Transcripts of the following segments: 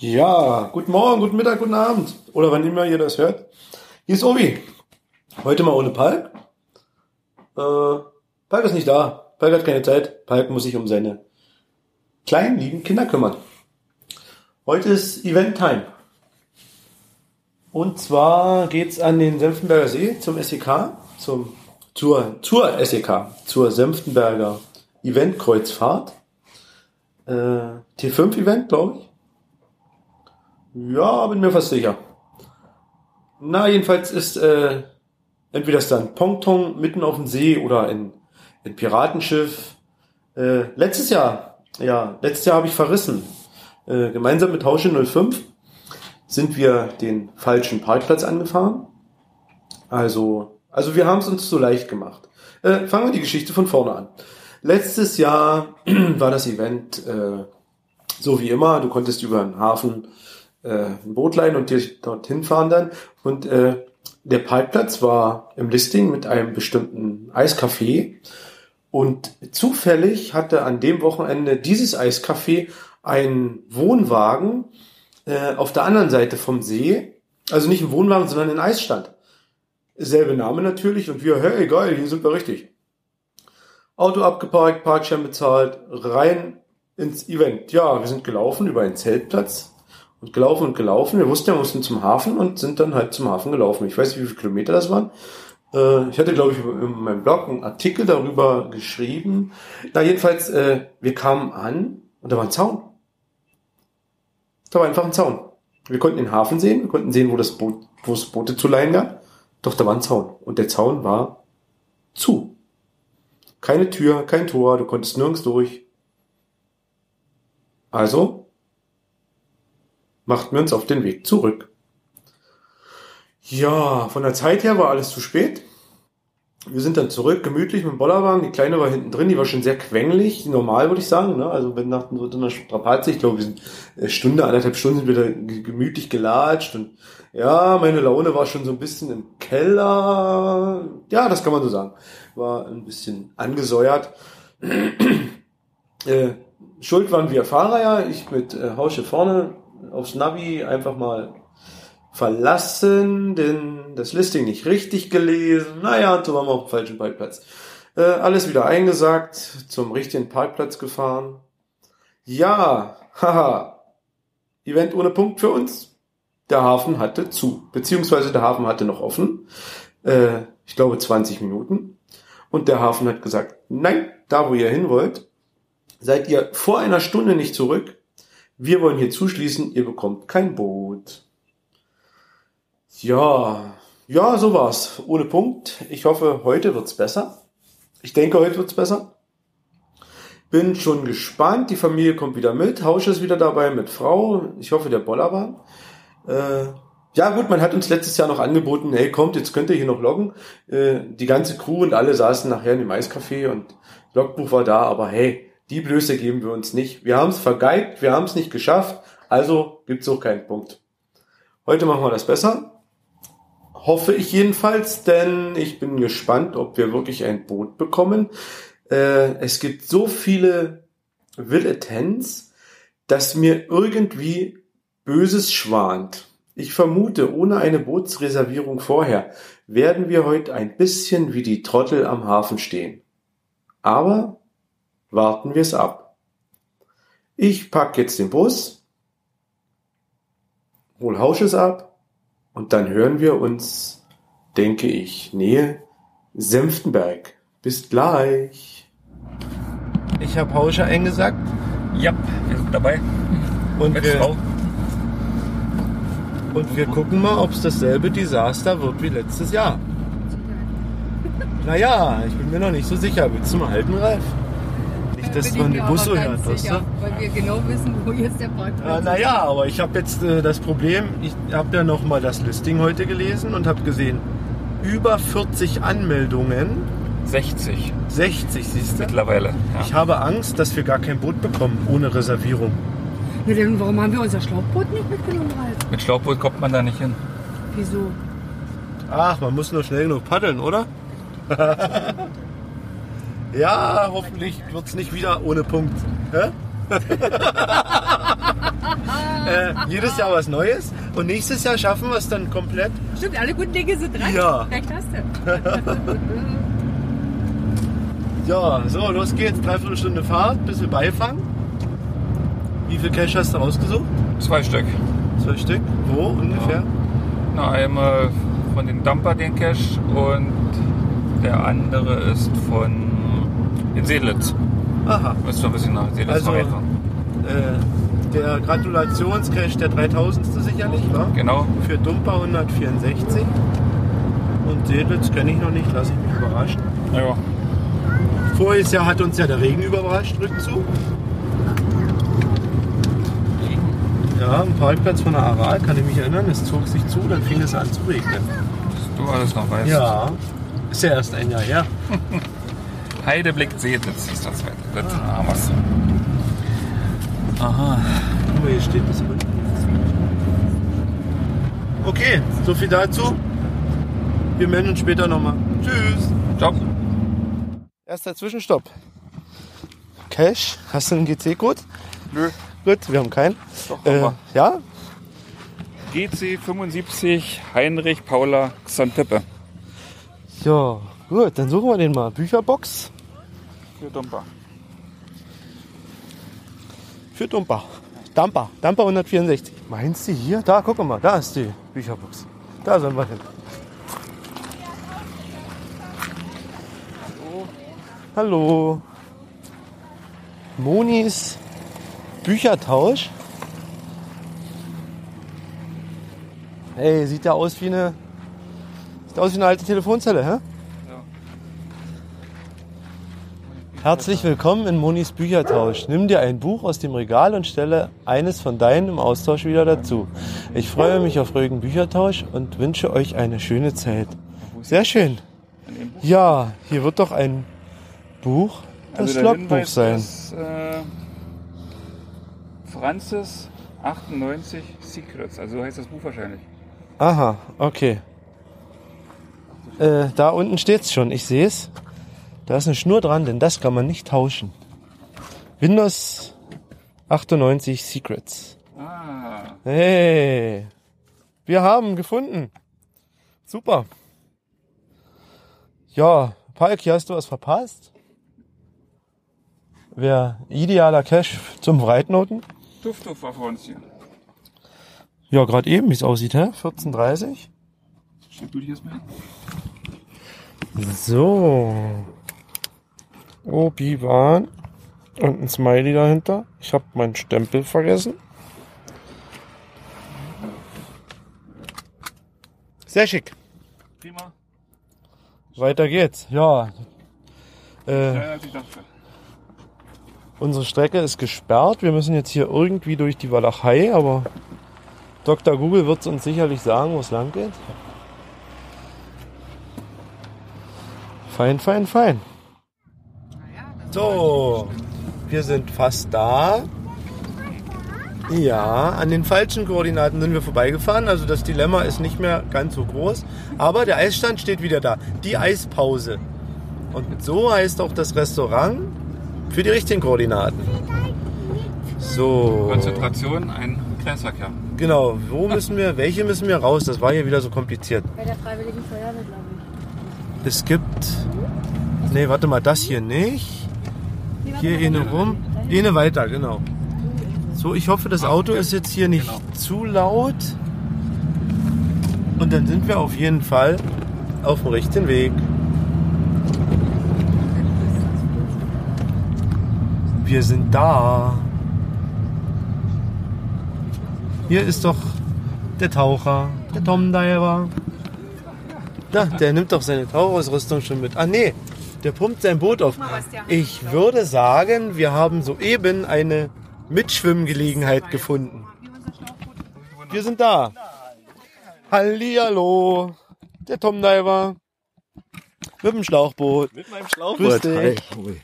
Ja, guten Morgen, guten Mittag, guten Abend. Oder wann immer ihr das hört. Hier ist Obi. Heute mal ohne Palk. Äh, Palk ist nicht da. Palk hat keine Zeit. Palk muss sich um seine kleinen, lieben Kinder kümmern. Heute ist Event Time. Und zwar geht's an den Senftenberger See zum SEK, zum, zur, zur SEK, zur Senftenberger Eventkreuzfahrt. Äh, T5-Event, glaube ich. Ja, bin mir fast sicher. Na, jedenfalls ist äh, entweder ist dann Pongtong mitten auf dem See oder ein, ein Piratenschiff. Äh, letztes Jahr, ja, letztes Jahr habe ich verrissen. Äh, gemeinsam mit Hausche 05 sind wir den falschen Parkplatz angefahren. Also, also wir haben es uns so leicht gemacht. Äh, fangen wir die Geschichte von vorne an. Letztes Jahr war das Event äh, so wie immer. Du konntest über den Hafen äh, ein Boot leihen und dorthin fahren dann. Und äh, der Parkplatz war im Listing mit einem bestimmten Eiscafé. Und zufällig hatte an dem Wochenende dieses Eiscafé einen Wohnwagen äh, auf der anderen Seite vom See. Also nicht ein Wohnwagen, sondern ein Eisstand. Selbe Name natürlich. Und wir, hey, geil, hier sind wir richtig. Auto abgeparkt, Parkschein bezahlt, rein ins Event. Ja, wir sind gelaufen über einen Zeltplatz und gelaufen und gelaufen. Wir wussten, wir mussten zum Hafen und sind dann halt zum Hafen gelaufen. Ich weiß nicht, wie viele Kilometer das waren. Äh, ich hatte, glaube ich, in meinem Blog einen Artikel darüber geschrieben. Na, jedenfalls, äh, wir kamen an und da war ein Zaun. Da war einfach ein Zaun. Wir konnten den Hafen sehen, wir konnten sehen, wo das Boot, wo es Boote zu leihen gab. Doch da war ein Zaun. Und der Zaun war zu. Keine Tür, kein Tor, du konntest nirgends durch. Also machten wir uns auf den Weg zurück. Ja, von der Zeit her war alles zu spät. Wir sind dann zurück, gemütlich mit dem Bollerwagen. Die Kleine war hinten drin, die war schon sehr quengelig, normal würde ich sagen. Ne? Also wenn nach so einer Strapaze, ich glaube, wir sind eine Stunde, anderthalb Stunden sind wir da gemütlich gelatscht und ja, meine Laune war schon so ein bisschen im Keller. Ja, das kann man so sagen. War ein bisschen angesäuert. äh, Schuld waren wir Fahrer ja, ich mit äh, Hausche vorne, aufs Navi einfach mal verlassen, denn das Listing nicht richtig gelesen. Naja, und so waren wir auf dem falschen Parkplatz. Äh, alles wieder eingesagt, zum richtigen Parkplatz gefahren. Ja, haha. Event ohne Punkt für uns. Der Hafen hatte zu, beziehungsweise der Hafen hatte noch offen. Äh, ich glaube 20 Minuten. Und der Hafen hat gesagt, nein, da wo ihr hin wollt, seid ihr vor einer Stunde nicht zurück. Wir wollen hier zuschließen, ihr bekommt kein Boot. Ja, ja, so war's. Ohne Punkt. Ich hoffe, heute wird's besser. Ich denke, heute wird's besser. Bin schon gespannt. Die Familie kommt wieder mit. Hausch ist wieder dabei mit Frau. Ich hoffe, der Boller war. Äh, ja gut, man hat uns letztes Jahr noch angeboten, hey kommt, jetzt könnt ihr hier noch loggen. Äh, die ganze Crew und alle saßen nachher in dem Eiscafé und Logbuch war da, aber hey, die Blöße geben wir uns nicht. Wir haben es vergeigt, wir haben es nicht geschafft, also gibt's auch keinen Punkt. Heute machen wir das besser. Hoffe ich jedenfalls, denn ich bin gespannt, ob wir wirklich ein Boot bekommen. Äh, es gibt so viele Villetens, dass mir irgendwie Böses schwant. Ich vermute, ohne eine Bootsreservierung vorher werden wir heute ein bisschen wie die Trottel am Hafen stehen. Aber Warten wir es ab. Ich pack jetzt den Bus, hol Hausches ab und dann hören wir uns, denke ich, Nähe Senftenberg. Bis gleich. Ich habe Hausche eingesagt. Ja, wir sind dabei. Und Mit wir, Frau. und wir gucken mal, ob es dasselbe Desaster wird wie letztes Jahr. Naja, ich bin mir noch nicht so sicher. Willst du mal halten, Ralf? Dass man ich den Bus so hört, weißt sicher, du? Weil wir genau wissen, wo jetzt der Parkplatz Äh, ist. naja, aber ich habe jetzt äh, das Problem, ich habe ja noch mal das Listing heute gelesen und habe gesehen, über 40 Anmeldungen, 60 60 siehst du. mittlerweile. Ich Ja. habe Angst, dass wir gar kein Boot bekommen ohne Reservierung. Ja, denn warum haben wir unser Schlauchboot nicht mitgenommen, Ralf? Mit Schlauchboot kommt man da nicht hin. Wieso? Ach, man muss nur schnell genug paddeln, oder? ja, hoffentlich wird's nicht wieder ohne Punkt. Hä? äh, jedes Jahr was Neues. Und nächstes Jahr schaffen wir es dann komplett. Stimmt, alle guten Dinge sind drei. Ja. Recht hast du. Ja, so, los geht's. Dreiviertel Stunde Fahrt, bisschen Beifang. Wie viel Cash hast du rausgesucht? Zwei Stück. Zwei Stück. Wo ungefähr? Na, einmal von den Dumper den Cash und der andere ist von den Seelitz. Aha. Müsst ein bisschen nach Seelitz Also- weiter. Äh, der Gratulationscash der 3000. sicherlich, wa? Genau. Für Dumper 164. Und Seelitz kenne ich noch nicht, lasse ich mich überraschen. Ja. Voriges Jahr hat uns ja der Regen überrascht, Rückzug. Ja, am Parkplatz von der Aral kann ich mich erinnern, es zog sich zu, dann fing es an zu regnen. Du alles noch weißt. Ja, ist ja erst ein Jahr her. Heideblick Seelitz ist das zweite. Das haben wir's. Aha. Guck mal, hier steht das unten. Okay, so viel dazu. Wir melden uns später nochmal. Tschüss. Ciao. Erster Zwischenstopp. Cash, hast du einen GC-Code? Nö. Gut, wir haben keinen. Doch, Äh, haben ja? GC 75 Heinrich Paula Xantippe. Ja, gut, dann suchen wir den mal. Bücherbox Für Dumper. für Dumper. Dumper, Dumper 164. Meinst du hier? Da, guck mal, da ist die Bücherbox. Da sollen wir hin. Hallo. Monis Büchertausch. Ey, sieht ja aus wie eine. Sieht aus wie eine alte Telefonzelle, hä? Ja. Herzlich willkommen in Monis Büchertausch. Nimm dir ein Buch aus dem Regal und stelle eines von deinen im Austausch wieder dazu. Ich freue mich auf ruhigen Büchertausch und wünsche euch eine schöne Zeit. Sehr schön. Ja, hier wird doch ein Buch, das Also Logbuch sein. Ist, äh, Francis 98 Secrets. Also so heißt das Buch wahrscheinlich. Aha, okay. Äh, da unten steht's schon, ich sehe es. Da ist eine Schnur dran, denn das kann man nicht tauschen. Windows 98 Secrets. Ah, Hey, wir haben gefunden. Super. Ja, Palki, hast du was verpasst? Wäre idealer Cash zum Breitnoten? Tuff Tuff war vor uns hier. Ja, gerade eben, wie es aussieht, hä? 14.30 Schieb du dich erstmal hin. So. Obi-Wan. Und ein Smiley dahinter. Ich habe meinen Stempel vergessen. Sehr schick. Prima. Weiter geht's. Ja. Äh, unsere Strecke ist gesperrt. Wir müssen jetzt hier irgendwie durch die Walachei, aber Dr. Google wird uns sicherlich sagen, wo es lang geht. Fein, fein, fein. So, wir sind fast da. Ja, an den falschen Koordinaten sind wir vorbeigefahren. Also das Dilemma ist nicht mehr ganz so groß. Aber der Eisstand steht wieder da. Die Eispause. Und so heißt auch das Restaurant für die richtigen Koordinaten. So. Konzentration, ein Kreisverkehr. Genau, wo müssen wir, welche müssen wir raus? Das war hier wieder so kompliziert. Bei der Freiwilligen Feuerwehr, glaube ich. Es gibt. Nee, warte mal, das hier nicht. Hier eine rum. Eine weiter, genau. So, ich hoffe, das Auto ist jetzt hier nicht zu laut. Und dann sind wir auf jeden Fall auf dem richtigen Weg. Wir sind da. Hier ist doch der Taucher, der Tom Diver. Da, der nimmt doch seine Tauchausrüstung schon mit. Ah nee, der pumpt sein Boot auf. Ich würde sagen, wir haben soeben eine Mitschwimmgelegenheit gefunden. Wir sind da. Hallihallo. Der Tom Diver. Mit dem Schlauchboot. Mit meinem Grüß Schlauchboot. dich. Hi.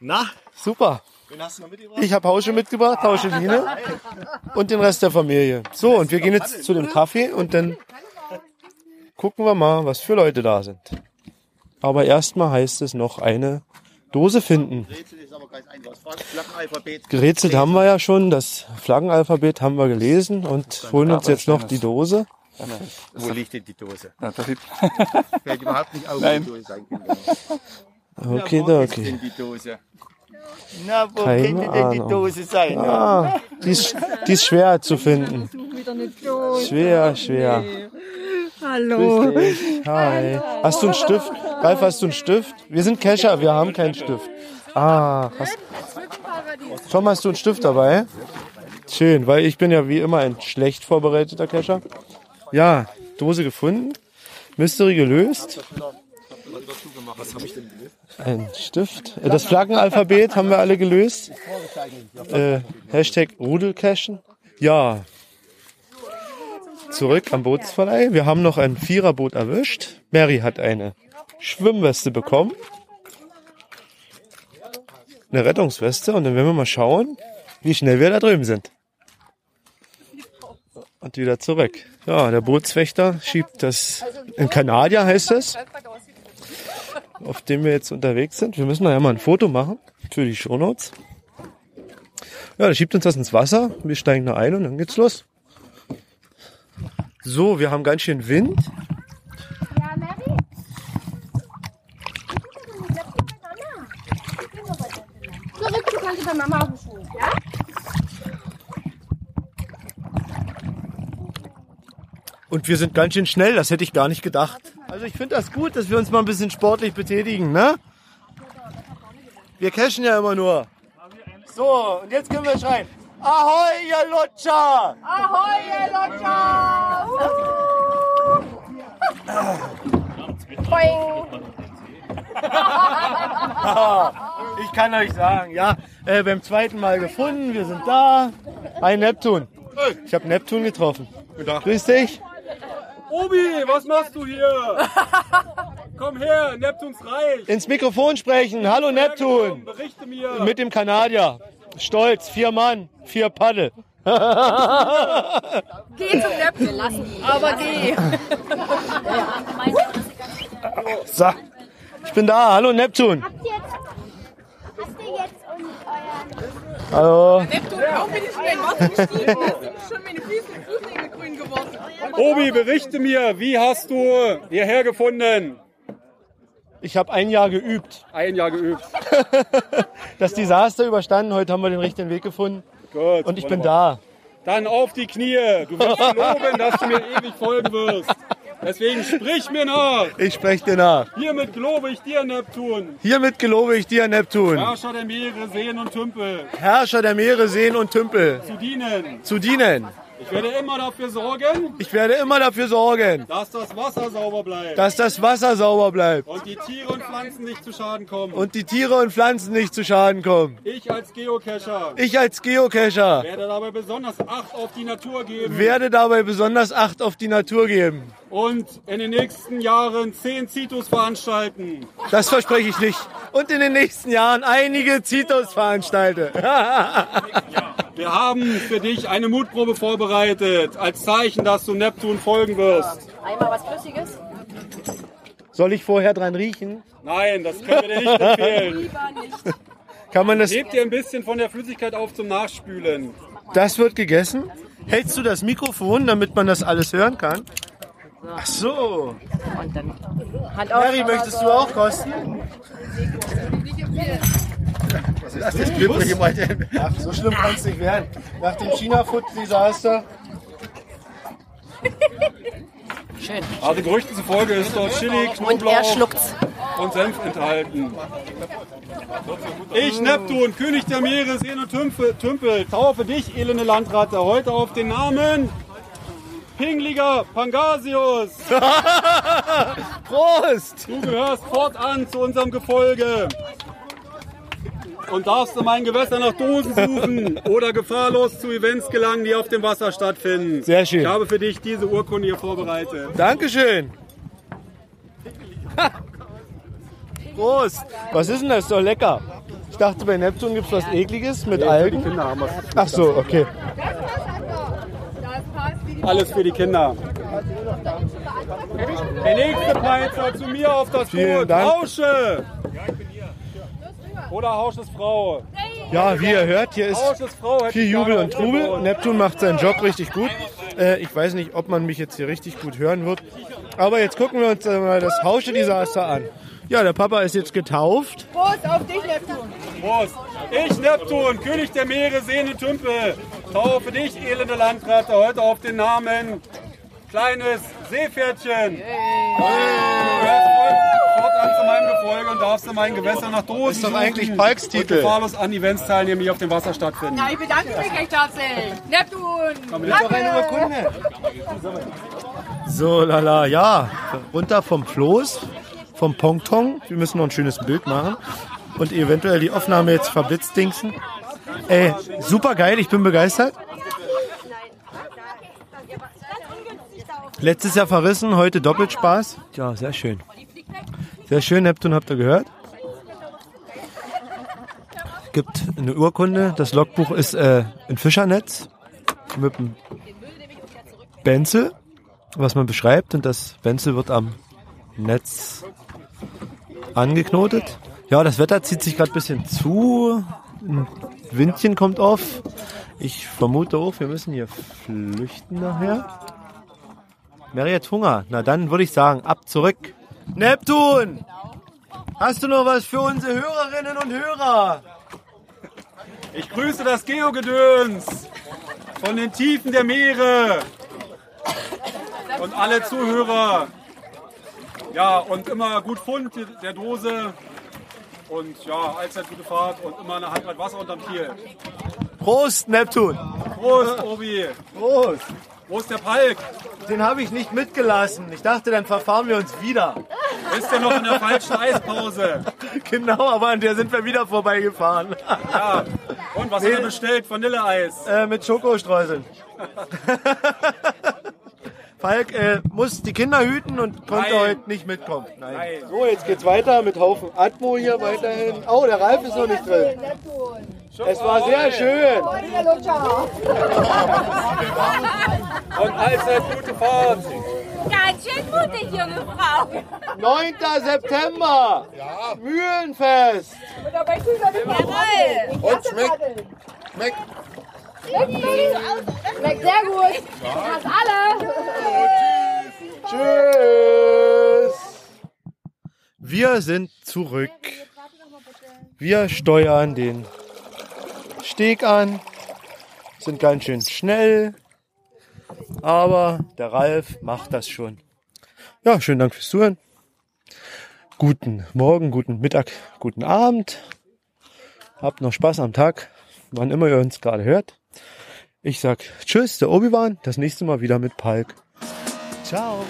Na, Super. wen hast du noch mitgebracht? Ich habe Hausche mitgebracht, Hauscheline und den Rest der Familie. So, und wir gehen jetzt zu dem Kaffee und dann gucken wir mal, was für Leute da sind. Aber erstmal heißt es noch eine Dose finden. Gerätselt haben wir ja schon, das Flaggenalphabet haben wir gelesen und holen uns jetzt noch die Dose. Wo liegt denn die Dose? Ja, da Fällt überhaupt nicht auf, Nein. die Dose sein. Okay, Na, wo ist okay. denn die Dose? Na, wo Keine könnte denn die Ahnung. Dose sein? Ah, die ist, die ist schwer zu finden. Schwer, schwer. Hallo. Hi. Hast du einen Stift? Ralf, hast du einen Stift? Wir sind Kescher, wir haben keinen Stift. Ah, hast, Tom, hast du einen Stift dabei? Schön, weil ich bin ja wie immer ein schlecht vorbereiteter Kescher. Ja, Dose gefunden. Mystery gelöst. Ein Stift. Äh, Das Flaggenalphabet haben wir alle gelöst. Äh, Hashtag Rudelcachen. Ja. Zurück am Bootsverleih. Wir haben noch ein Viererboot erwischt. Mary hat eine Schwimmweste bekommen. Eine Rettungsweste. Und dann werden wir mal schauen, wie schnell wir da drüben sind. Und wieder zurück. Ja, der Bootswächter schiebt das, in Kanadier heißt es, auf dem wir jetzt unterwegs sind. Wir müssen da ja mal ein Foto machen für die Shownotes. Ja, der schiebt uns das ins Wasser. Wir steigen da ein und dann geht's los. So, wir haben ganz schön Wind. Kannst bei Mama auf den Schuh, ja? Und wir sind ganz schön schnell, das hätte ich gar nicht gedacht. Also ich finde das gut, dass wir uns mal ein bisschen sportlich betätigen, ne? Wir cashen ja immer nur. So, und jetzt können wir schreien. Ahoi, ihr Lutscher! Ahoi, ihr Lotscher! Boing! Ich kann euch sagen, ja, äh, beim zweiten Mal gefunden, wir sind da. Hi Neptun. Ich habe Neptun getroffen. Grüß dich. Obi, was machst du hier? Komm her, Neptuns Reich. Ins Mikrofon sprechen. Hallo Neptun. Berichte mir. Mit dem Kanadier. Stolz, vier Mann, vier Paddel. Geh zum Neptun. lassen ihn. Aber geh. So, ich bin da. Hallo Neptun. Habt ihr jetzt, habt ihr jetzt und euren... Hallo. Neptun, auch wenn ich schnell in Wasser gestiegen schon meine Füße Fußnägel grün geworden. Obi, berichte mir, wie hast du hierher gefunden? Ich habe ein Jahr geübt. Ein Jahr geübt. Das Desaster überstanden. Heute haben wir den richtigen Weg gefunden. Gut. Und ich bin da. Dann auf die Knie. Du wirst loben, dass du mir ewig folgen wirst. Deswegen sprich mir nach. Ich spreche dir nach. Hiermit gelobe ich dir, Neptun. Hiermit gelobe ich dir, Neptun, Herrscher der Meere, Seen und Tümpel, Herrscher der Meere, Seen und Tümpel, zu dienen. zu dienen. Ich werde immer dafür sorgen, Ich werde immer dafür sorgen, dass das Wasser sauber bleibt. dass das Wasser sauber bleibt und die Tiere und Pflanzen nicht zu Schaden kommen. und die Tiere und Pflanzen nicht zu Schaden kommen. ich als Geocacher Ich als Geocacher werde dabei besonders Acht auf die Natur geben werde dabei besonders Acht auf die Natur geben. und in den nächsten Jahren zehn Zitus veranstalten. Das verspreche ich nicht. Und in den nächsten Jahren einige Zitos veranstalte. Wir haben für dich eine Mutprobe vorbereitet, als Zeichen, dass du Neptun folgen wirst. Einmal was Flüssiges? Soll ich vorher dran riechen? Nein, das können wir dir nicht empfehlen. Kann man das? Heb dir ein bisschen von der Flüssigkeit auf zum Nachspülen. Das wird gegessen. Hältst du das Mikrofon, damit man das alles hören kann? Ach so. Hand auf. Harry, möchtest du auch kosten? Das ist glücklich denn. Ach, so schlimm kann es nicht werden. Nach dem China-Food-Desaster. Also Gerüchten zufolge ist dort Chili, Und Knoblauch schluckt's. und Senf enthalten. Ich, Neptun, König der Meere, Seen und Tümpel, Tümpel, taufe dich, elende Landratte, heute auf den Namen Pingliger Pangasius. Prost! Du gehörst fortan zu unserem Gefolge und darfst in meinen Gewässern nach Dosen suchen oder gefahrlos zu Events gelangen, die auf dem Wasser stattfinden. Sehr schön. Ich habe für dich diese Urkunde hier vorbereitet. Dankeschön. Prost! Was ist denn das? Ist doch lecker. Ich dachte, bei Neptun gibt es was Ekliges mit Algen. Ach so, okay. Alles für die Kinder. Der nächste Peitscher zu mir auf das Vielen Boot. Dank. Rausche! Oder Hausches Frau. Ja, wie ihr hört, hier ist viel Jubel und Trubel. Neptun macht seinen Job richtig gut. Äh, ich weiß nicht, ob man mich jetzt hier richtig gut hören wird. Aber jetzt gucken wir uns äh, mal das Hausche-Desaster an. Ja, der Papa ist jetzt getauft. Prost auf dich, Neptun. Prost. Ich, Neptun, König der Meere, Seen und Tümpel, taufe dich, elende Landratte, heute auf den Namen Kleines Seepferdchen. Fortan zu meinem Gefolge und darfst in meinen Gewässern nach Dosen Ist doch eigentlich Palks und Titel. gefahrlos an Events teilnehmen, die auf dem Wasser stattfinden. Na, ich bedanke mich recht herzlich. Neptun. Ist doch eine Urkunde. So, lala, ja. Runter vom Floß, vom Pongtong. Wir müssen noch ein schönes Bild machen. Und eventuell die Aufnahme jetzt verblitzdingsen. Ey, super geil, ich bin begeistert. Letztes Jahr verrissen, heute doppelt Spaß. Ja, sehr schön. Sehr schön, Neptun habt ihr gehört. Gibt eine Urkunde. Das Logbuch ist äh, ein Fischernetz mit einem Benzel, was man beschreibt. Und das Benzel wird am Netz angeknotet. Ja, das Wetter zieht sich gerade ein bisschen zu. Ein Windchen kommt auf. Ich vermute auch, wir müssen hier flüchten nachher. Mary hat Hunger. Na dann würde ich sagen, ab zurück. Neptun! Hast du noch was für unsere Hörerinnen und Hörer? Ich grüße das Geogedöns von den Tiefen der Meere und alle Zuhörer. Ja, und immer gut Fund der Dose und ja, allzeit gute Fahrt und immer eine Handbreit Wasser unterm Kiel. Prost, Neptun! Prost, Obi! Prost! Prost, der Palk! Den habe ich nicht mitgelassen. Ich dachte, dann verfahren wir uns wieder. Ist ja noch in der falschen Eispause. Genau, aber an der sind wir wieder vorbeigefahren. Ja. Und was hat er bestellt? Vanilleeis. Äh, mit Schokostreuseln. Falk äh, muss die Kinder hüten und konnte Nein. heute nicht mitkommen. Nein. Nein. So, jetzt geht's weiter mit Haufen Atmo hier weiterhin. Oh, der Ralf ist noch nicht drin. Es war sehr schön. Und allzeit gute Fahrt. Ganz schön mutig, junge Frau. 9. September. Mühlenfest. Jawohl. Und schmeckt. Schmeckt. Schmeckt sehr gut. Fast alle. Tschüss. Wir sind zurück. Wir steuern den Steg an, sind ganz schön schnell, aber der Ralf macht das schon. Ja, schönen Dank fürs Zuhören. Guten Morgen, guten Mittag, guten Abend. Habt noch Spaß am Tag, wann immer ihr uns gerade hört. Ich sag Tschüss, der Obi-Wan. Das nächste Mal wieder mit Palk. Ciao.